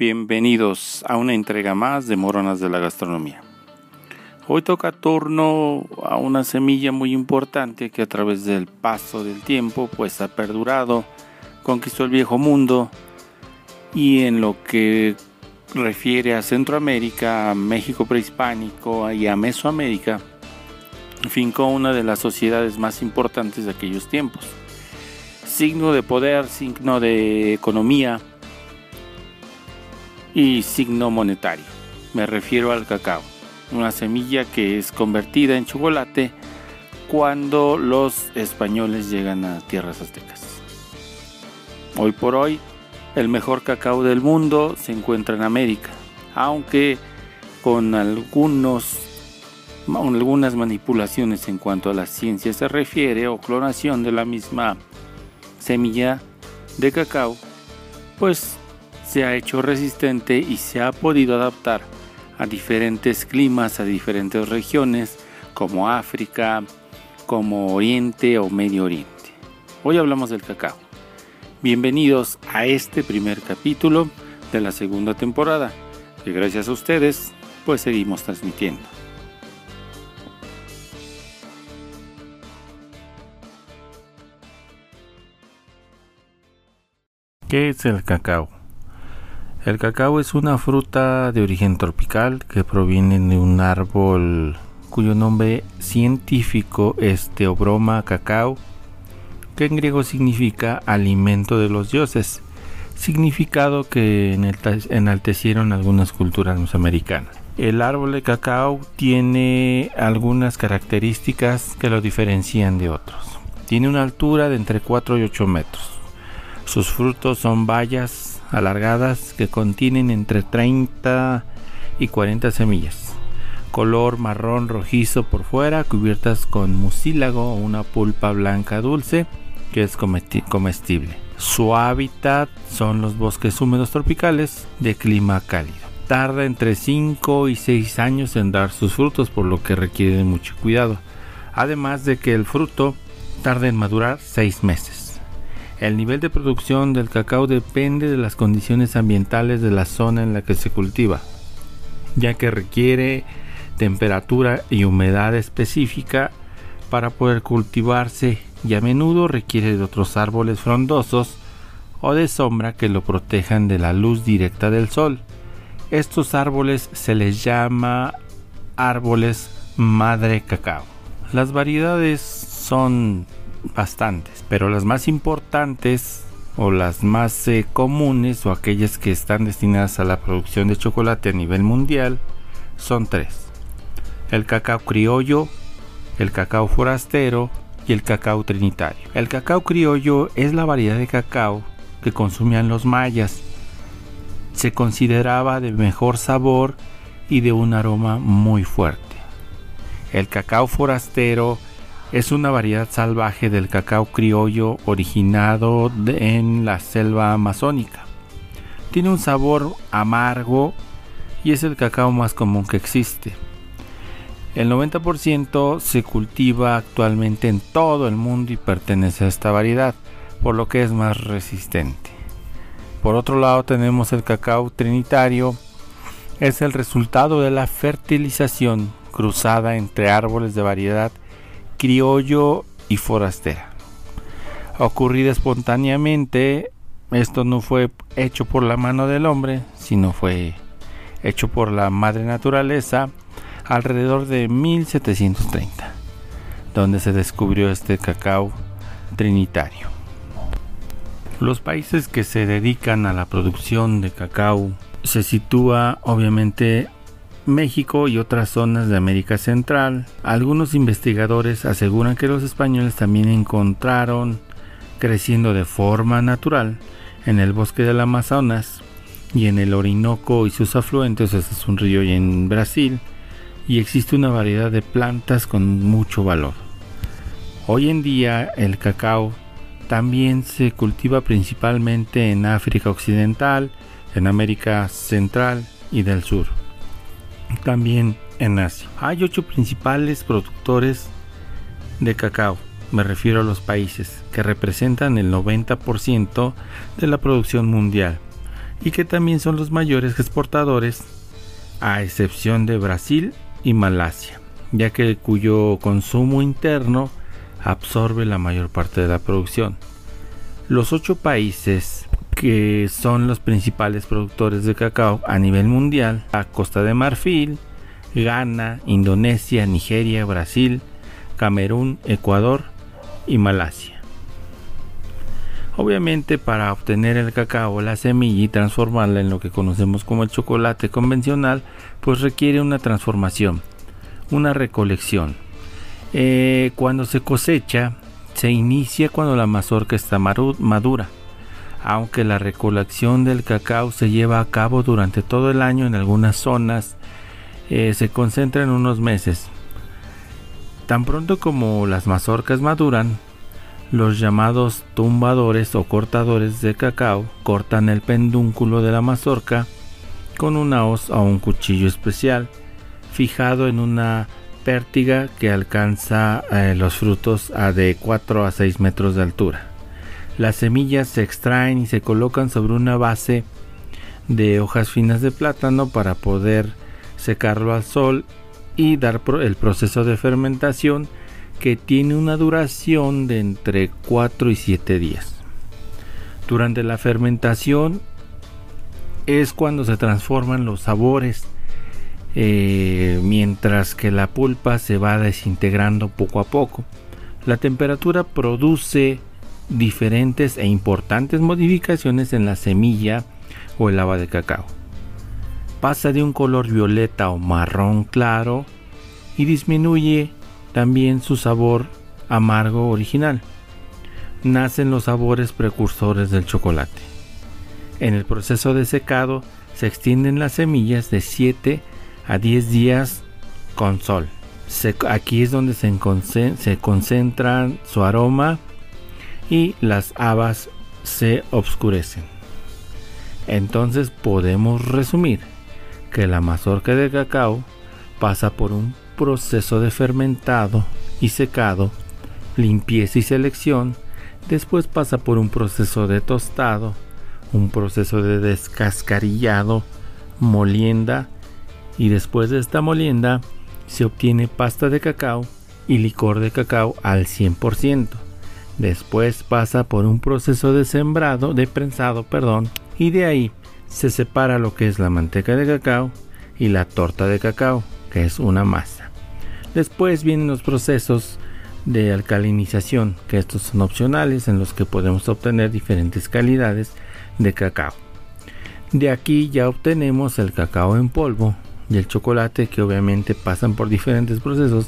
Bienvenidos a una entrega más de Moronas de la Gastronomía. Hoy toca turno a una semilla muy importante que a través del paso del tiempo pues ha perdurado, conquistó el viejo mundo y en lo que refiere a Centroamérica, México prehispánico y a Mesoamérica, fincó una de las sociedades más importantes de aquellos tiempos. Signo de poder, signo de economía y signo monetario. Me refiero al cacao una semilla que es convertida en chocolate cuando los españoles llegan a tierras aztecas. Hoy por hoy, el mejor cacao del mundo se encuentra en América, aunque con algunos, algunas manipulaciones en cuanto a la ciencia se refiere o clonación de la misma semilla de cacao, pues se ha hecho resistente y se ha podido adaptar a diferentes climas, a diferentes regiones, como África, como Oriente o Medio Oriente. Hoy hablamos del cacao. Bienvenidos a este primer capítulo de la segunda temporada, que gracias a ustedes pues seguimos transmitiendo. ¿Qué es el cacao? El cacao es una fruta de origen tropical que proviene de un árbol cuyo nombre científico es Teobroma cacao, que en griego significa alimento de los dioses, significado que enaltecieron algunas culturas mesoamericanas. El árbol de cacao tiene algunas características que lo diferencian de otros. Tiene una altura de entre 4 y 8 metros. Sus frutos son bayas alargadas que contienen entre 30 y 40 semillas. Color marrón rojizo por fuera, cubiertas con mucílago o una pulpa blanca dulce que es comestible. Su hábitat son los bosques húmedos tropicales de clima cálido. Tarda entre 5 y 6 años en dar sus frutos, por lo que requiere mucho cuidado. Además de que el fruto tarda en madurar 6 meses. El nivel de producción del cacao depende de las condiciones ambientales de la zona en la que se cultiva, ya que requiere temperatura y humedad específica para poder cultivarse y a menudo requiere de otros árboles frondosos o de sombra que lo protejan de la luz directa del sol. Estos árboles se les llama árboles madre cacao. Las variedades son bastantes, pero las más importantes o las más eh, comunes o aquellas que están destinadas a la producción de chocolate a nivel mundial son tres. El cacao criollo, el cacao forastero y el cacao trinitario. El cacao criollo es la variedad de cacao que consumían los mayas. Se consideraba de mejor sabor y de un aroma muy fuerte. El cacao forastero es una variedad salvaje del cacao criollo originado en la selva amazónica. Tiene un sabor amargo y es el cacao más común que existe. El 90% se cultiva actualmente en todo el mundo y pertenece a esta variedad, por lo que es más resistente. Por otro lado tenemos el cacao trinitario, es el resultado de la fertilización cruzada entre árboles de variedad criollo y forastera. Ocurrida espontáneamente, esto no fue hecho por la mano del hombre, sino fue hecho por la madre naturaleza alrededor de 1730, donde se descubrió este cacao trinitario. Los países que se dedican a la producción de cacao se sitúa obviamente México y otras zonas de América Central. Algunos investigadores aseguran que los españoles también encontraron creciendo de forma natural en el bosque del Amazonas y en el Orinoco y sus afluentes, este es un río y en Brasil, y existe una variedad de plantas con mucho valor. Hoy en día el cacao también se cultiva principalmente en África Occidental, en América Central y del Sur también en Asia. Hay ocho principales productores de cacao, me refiero a los países, que representan el 90% de la producción mundial. y que también son los mayores exportadores, a excepción de Brasil y Malasia, ya que cuyo consumo interno absorbe la mayor parte de la producción. Los ocho países que son los principales productores de cacao a nivel mundial, a Costa de Marfil, Ghana, Indonesia, Nigeria, Brasil, Camerún, Ecuador y Malasia. Obviamente para obtener el cacao, la semilla y transformarla en lo que conocemos como el chocolate convencional, pues requiere una transformación, una recolección. Eh, cuando se cosecha, se inicia cuando la mazorca está madura, aunque la recolección del cacao se lleva a cabo durante todo el año en algunas zonas, eh, se concentra en unos meses. Tan pronto como las mazorcas maduran, los llamados tumbadores o cortadores de cacao cortan el pendúnculo de la mazorca con una hoz o un cuchillo especial fijado en una pértiga que alcanza eh, los frutos a de 4 a 6 metros de altura. Las semillas se extraen y se colocan sobre una base de hojas finas de plátano para poder secarlo al sol y dar el proceso de fermentación que tiene una duración de entre 4 y 7 días. Durante la fermentación es cuando se transforman los sabores, eh, mientras que la pulpa se va desintegrando poco a poco. La temperatura produce diferentes e importantes modificaciones en la semilla o el lava de cacao pasa de un color violeta o marrón claro y disminuye también su sabor amargo original. Nacen los sabores precursores del chocolate. En el proceso de secado se extienden las semillas de 7 a 10 días con sol. aquí es donde se, se concentran su aroma y las habas se obscurecen. Entonces podemos resumir que la mazorca de cacao pasa por un proceso de fermentado y secado, limpieza y selección, después pasa por un proceso de tostado, un proceso de descascarillado, molienda y después de esta molienda se obtiene pasta de cacao y licor de cacao al 100%. Después pasa por un proceso de sembrado, de prensado, perdón, y de ahí se separa lo que es la manteca de cacao y la torta de cacao, que es una masa. Después vienen los procesos de alcalinización, que estos son opcionales en los que podemos obtener diferentes calidades de cacao. De aquí ya obtenemos el cacao en polvo y el chocolate que obviamente pasan por diferentes procesos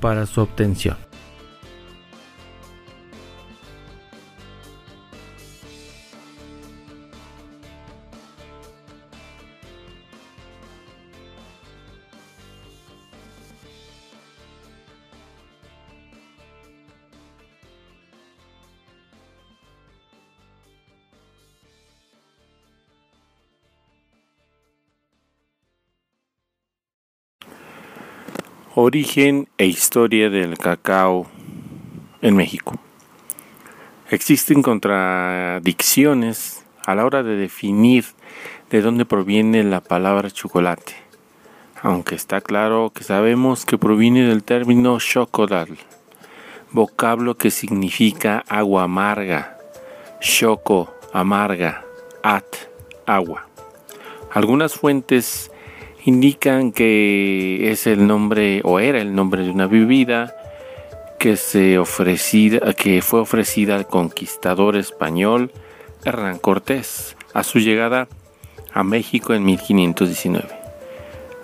para su obtención. Origen e historia del cacao en México. Existen contradicciones a la hora de definir de dónde proviene la palabra chocolate, aunque está claro que sabemos que proviene del término chocodal, vocablo que significa agua amarga, choco, amarga, at, agua. Algunas fuentes indican que es el nombre o era el nombre de una bebida que, se ofrecida, que fue ofrecida al conquistador español Hernán Cortés a su llegada a México en 1519,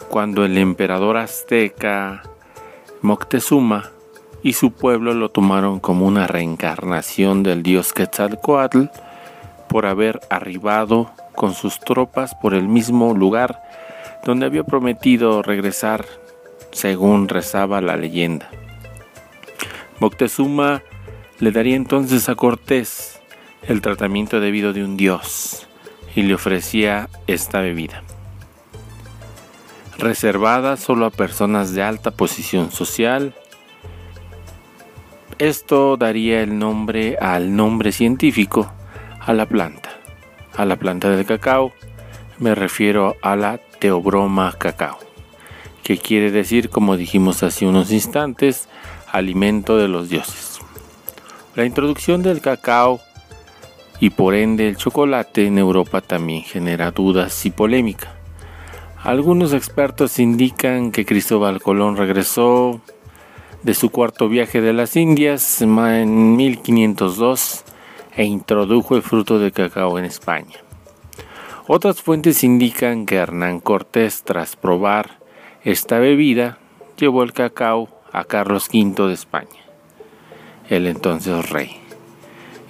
cuando el emperador azteca Moctezuma y su pueblo lo tomaron como una reencarnación del dios Quetzalcoatl por haber arribado con sus tropas por el mismo lugar donde había prometido regresar, según rezaba la leyenda. Moctezuma le daría entonces a Cortés el tratamiento debido de un dios y le ofrecía esta bebida, reservada solo a personas de alta posición social. Esto daría el nombre al nombre científico a la planta, a la planta del cacao, me refiero a la Teobroma cacao, que quiere decir, como dijimos hace unos instantes, alimento de los dioses. La introducción del cacao y por ende el chocolate en Europa también genera dudas y polémica. Algunos expertos indican que Cristóbal Colón regresó de su cuarto viaje de las Indias en 1502 e introdujo el fruto de cacao en España. Otras fuentes indican que Hernán Cortés, tras probar esta bebida, llevó el cacao a Carlos V de España, el entonces rey.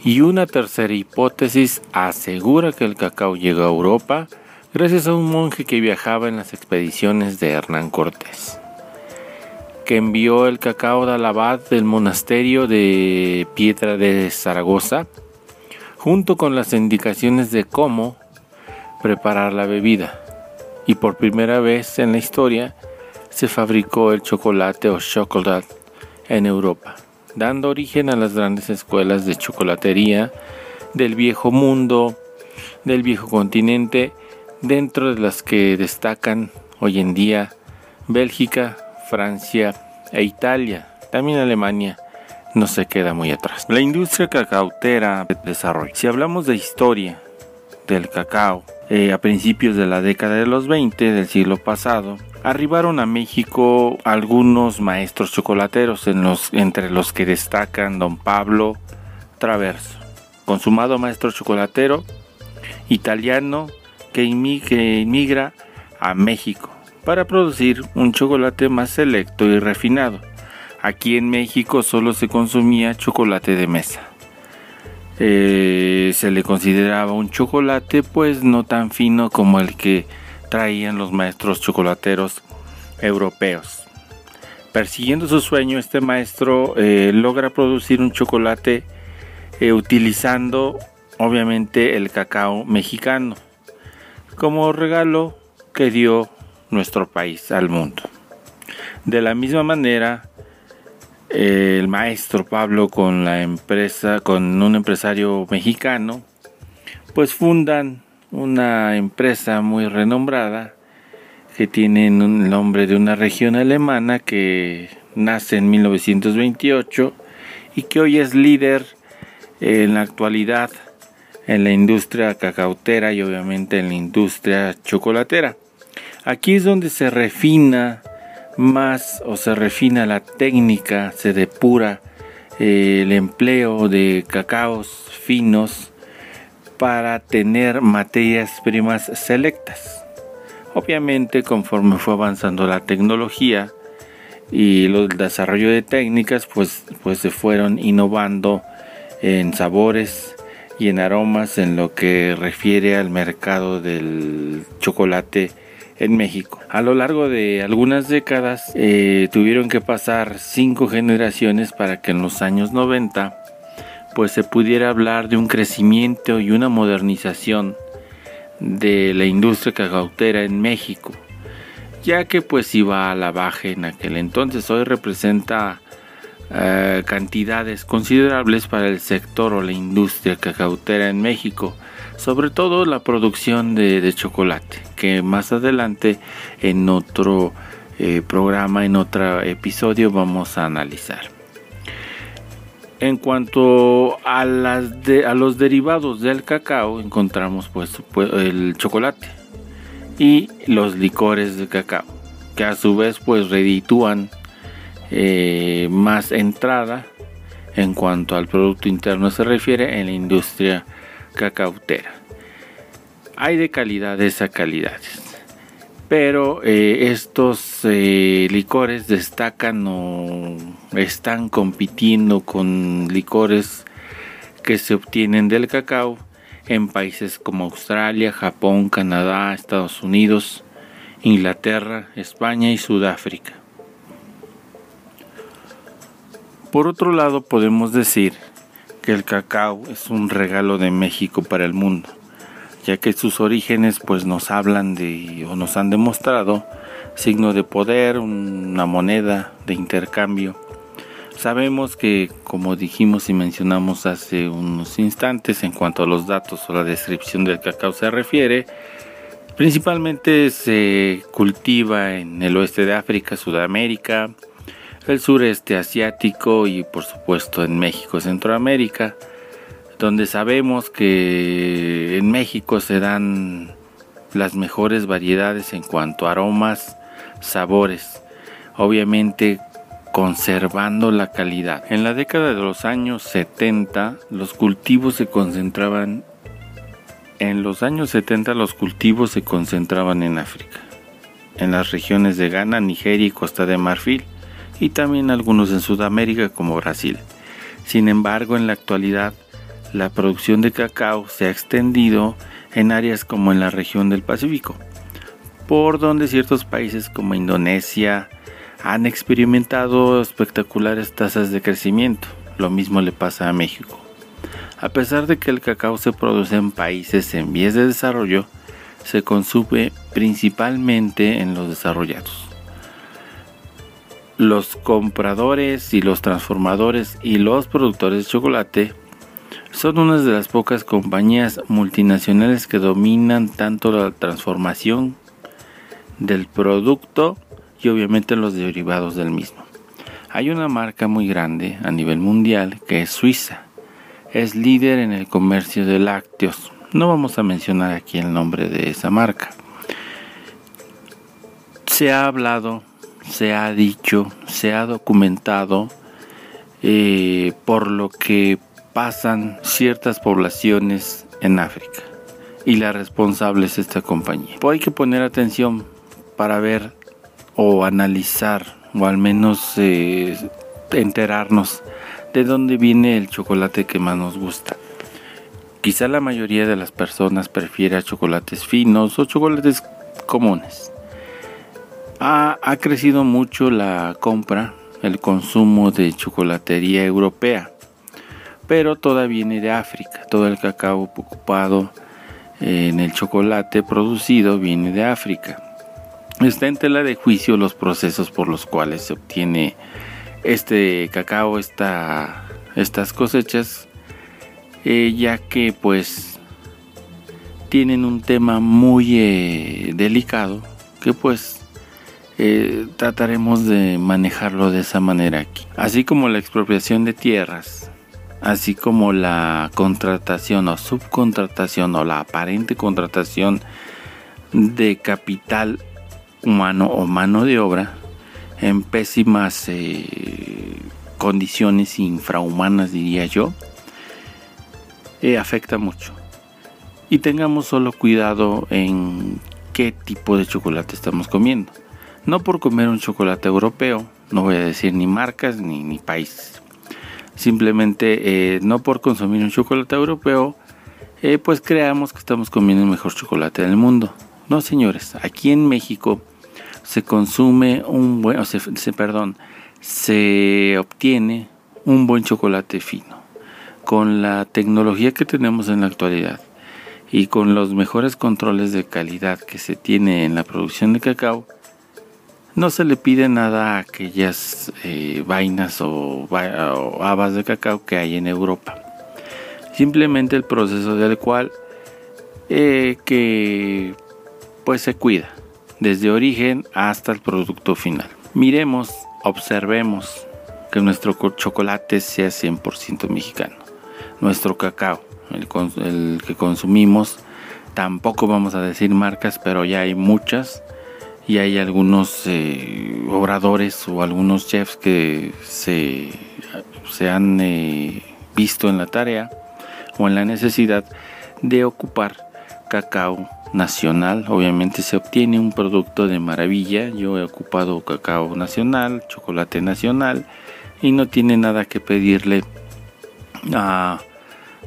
Y una tercera hipótesis asegura que el cacao llegó a Europa gracias a un monje que viajaba en las expediciones de Hernán Cortés, que envió el cacao de abad del monasterio de Piedra de Zaragoza, junto con las indicaciones de cómo preparar la bebida. Y por primera vez en la historia se fabricó el chocolate o chocolate en Europa dando origen a las grandes escuelas de chocolatería del viejo mundo, del viejo continente, dentro de las que destacan hoy en día Bélgica, Francia e Italia, también Alemania no se queda muy atrás. La industria cacautera de desarrollo. Si hablamos de historia del cacao, eh, a principios de la década de los 20 del siglo pasado, arribaron a México algunos maestros chocolateros, entre los que destacan don Pablo Traverso, consumado maestro chocolatero italiano que, inmigra a México para producir un chocolate más selecto y refinado. Aquí en México solo se consumía chocolate de mesa. Eh, se le consideraba un chocolate pues no tan fino como el que traían los maestros chocolateros europeos. Persiguiendo su sueño, este maestro eh, logra producir un chocolate eh, utilizando obviamente el cacao mexicano como regalo que dio nuestro país al mundo. De la misma manera, el maestro Pablo con la empresa, con un empresario mexicano, pues fundan una empresa muy renombrada que tiene un nombre de una región alemana que nace en 1928 y que hoy es líder en la actualidad en la industria cacautera y obviamente en la industria chocolatera. Aquí es donde se refina más o se refina la técnica, se depura eh, el empleo de cacaos finos para tener materias primas selectas. Obviamente conforme fue avanzando la tecnología y el desarrollo de técnicas, pues, pues se fueron innovando en sabores y en aromas en lo que refiere al mercado del chocolate en México. A lo largo de algunas décadas eh, tuvieron que pasar cinco generaciones para que en los años 90 pues se pudiera hablar de un crecimiento y una modernización de la industria cacautera en México, ya que pues iba a la baja en aquel entonces. Hoy representa eh, cantidades considerables para el sector o la industria cacautera en México, sobre todo la producción de, chocolate, que más adelante en otro eh, programa, en otro episodio vamos a analizar. En cuanto a, las a los derivados del cacao, encontramos pues, pues, el chocolate y los licores de cacao, que a su vez pues reditúan eh, más entrada en cuanto al Producto Interno se refiere en la industria cacautera. Hay de calidades a calidades pero eh, estos eh, licores destacan o están compitiendo con licores que se obtienen del cacao en países como Australia, Japón, Canadá, Estados Unidos, Inglaterra, España y Sudáfrica. Por otro lado, podemos decir que el cacao es un regalo de México para el mundo ya que sus orígenes pues nos hablan de o nos han demostrado signo de poder, una moneda de intercambio, Sabemos que, como dijimos y mencionamos hace unos instantes, en cuanto a los datos o la descripción del cacao se refiere, principalmente se cultiva en el oeste de África, Sudamérica, el sureste asiático y por supuesto en México, Centroamérica, donde sabemos que en México se dan las mejores variedades en cuanto a aromas, sabores, obviamente conservando la calidad. En la década de los años 70 los cultivos se concentraban en los años 70 los cultivos se concentraban en África, en las regiones de Ghana, Nigeria y Costa de Marfil y también algunos en Sudamérica como Brasil. Sin embargo, en la actualidad, la producción de cacao se ha extendido en áreas como en la región del Pacífico, por donde ciertos países como Indonesia han experimentado espectaculares tasas de crecimiento. Lo mismo le pasa a México. A pesar de que el cacao se produce en países en vías de desarrollo, se consume principalmente en los desarrollados los compradores y los transformadores y los productores de chocolate son unas de las pocas compañías multinacionales que dominan tanto la transformación del producto y obviamente los derivados del mismo. Hay una marca muy grande a nivel mundial que es Suiza. Es líder en el comercio de lácteos. No vamos a mencionar aquí el nombre de esa marca. Se ha hablado se ha dicho, se ha documentado eh, por lo que pasan ciertas poblaciones en África y la responsable es esta compañía. Hay que poner atención para ver o analizar o al menos eh, enterarnos de dónde viene el chocolate que más nos gusta. Quizá la mayoría de las personas prefiera chocolates finos o chocolates comunes. Ha, crecido mucho la compra, el consumo de chocolatería europea, pero toda viene de África. Todo el cacao ocupado en el chocolate producido viene de África. Está en tela de juicio los procesos por los cuales se obtiene este cacao, estas cosechas, eh, ya que pues tienen un tema muy eh, delicado que pues eh, trataremos de manejarlo de esa manera aquí. Así como la expropiación de tierras, así como la contratación o subcontratación o la aparente contratación de capital humano o mano de obra en pésimas eh, condiciones infrahumanas diría yo, eh, afecta mucho. Y tengamos solo cuidado en qué tipo de chocolate estamos comiendo no por comer un chocolate europeo, no voy a decir ni marcas ni, ni países. Simplemente eh, no por consumir un chocolate europeo, eh, pues creamos que estamos comiendo el mejor chocolate del mundo. No, señores, aquí en México se consume un buen, o se, perdón, se obtiene un buen chocolate fino. Con la tecnología que tenemos en la actualidad y con los mejores controles de calidad que se tiene en la producción de cacao, no se le pide nada a aquellas eh, vainas o, habas de cacao que hay en Europa. Simplemente el proceso del cual eh, que pues se cuida desde origen hasta el producto final. Miremos, observemos que nuestro chocolate sea 100% mexicano. Nuestro cacao, el, el que consumimos, tampoco vamos a decir marcas, pero ya hay muchas y hay algunos eh, obradores o algunos chefs que se, se han eh, visto en la tarea o en la necesidad de ocupar cacao nacional. Obviamente se obtiene un producto de maravilla. Yo he ocupado cacao nacional, chocolate nacional y no tiene nada que pedirle a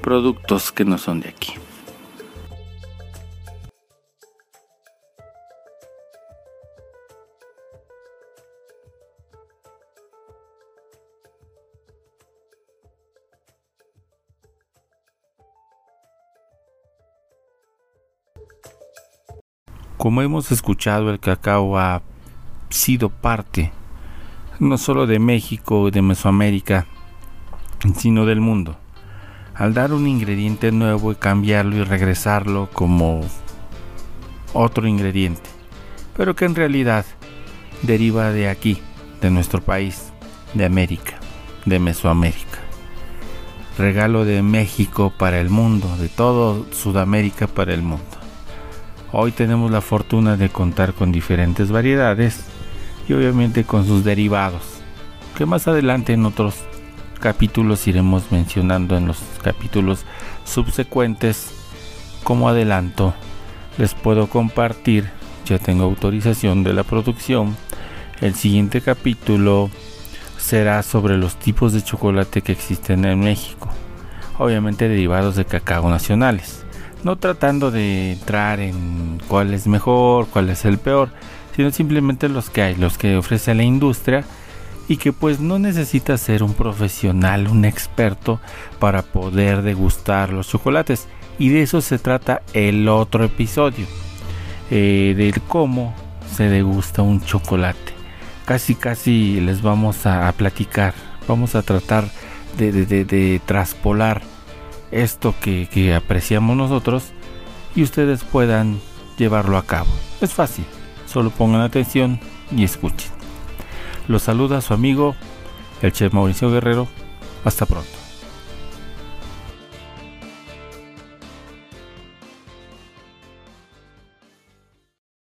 productos que no son de aquí. Como hemos escuchado, el cacao ha sido parte no solo de México, de Mesoamérica, sino del mundo. Al dar un ingrediente nuevo y cambiarlo y regresarlo como otro ingrediente, pero que en realidad deriva de aquí, de nuestro país, de América, de Mesoamérica. Regalo de México para el mundo, de todo Sudamérica para el mundo. Hoy tenemos la fortuna de contar con diferentes variedades y obviamente con sus derivados, que más adelante en otros capítulos iremos mencionando en los capítulos subsecuentes. Como adelanto, les puedo compartir, ya tengo autorización de la producción, el siguiente capítulo será sobre los tipos de chocolate que existen en México, obviamente derivados de cacao nacionales, no tratando de entrar en cuál es mejor, cuál es el peor, sino simplemente los que hay, los que ofrece la industria y que pues no necesita ser un profesional, un experto para poder degustar los chocolates. Y de eso se trata el otro episodio, eh, de cómo se degusta un chocolate casi casi les vamos a, platicar, vamos a tratar de, traspolar esto que, que apreciamos nosotros y ustedes puedan llevarlo a cabo. Es fácil, solo pongan atención y escuchen. Los saluda su amigo, el chef Mauricio Guerrero. Hasta pronto.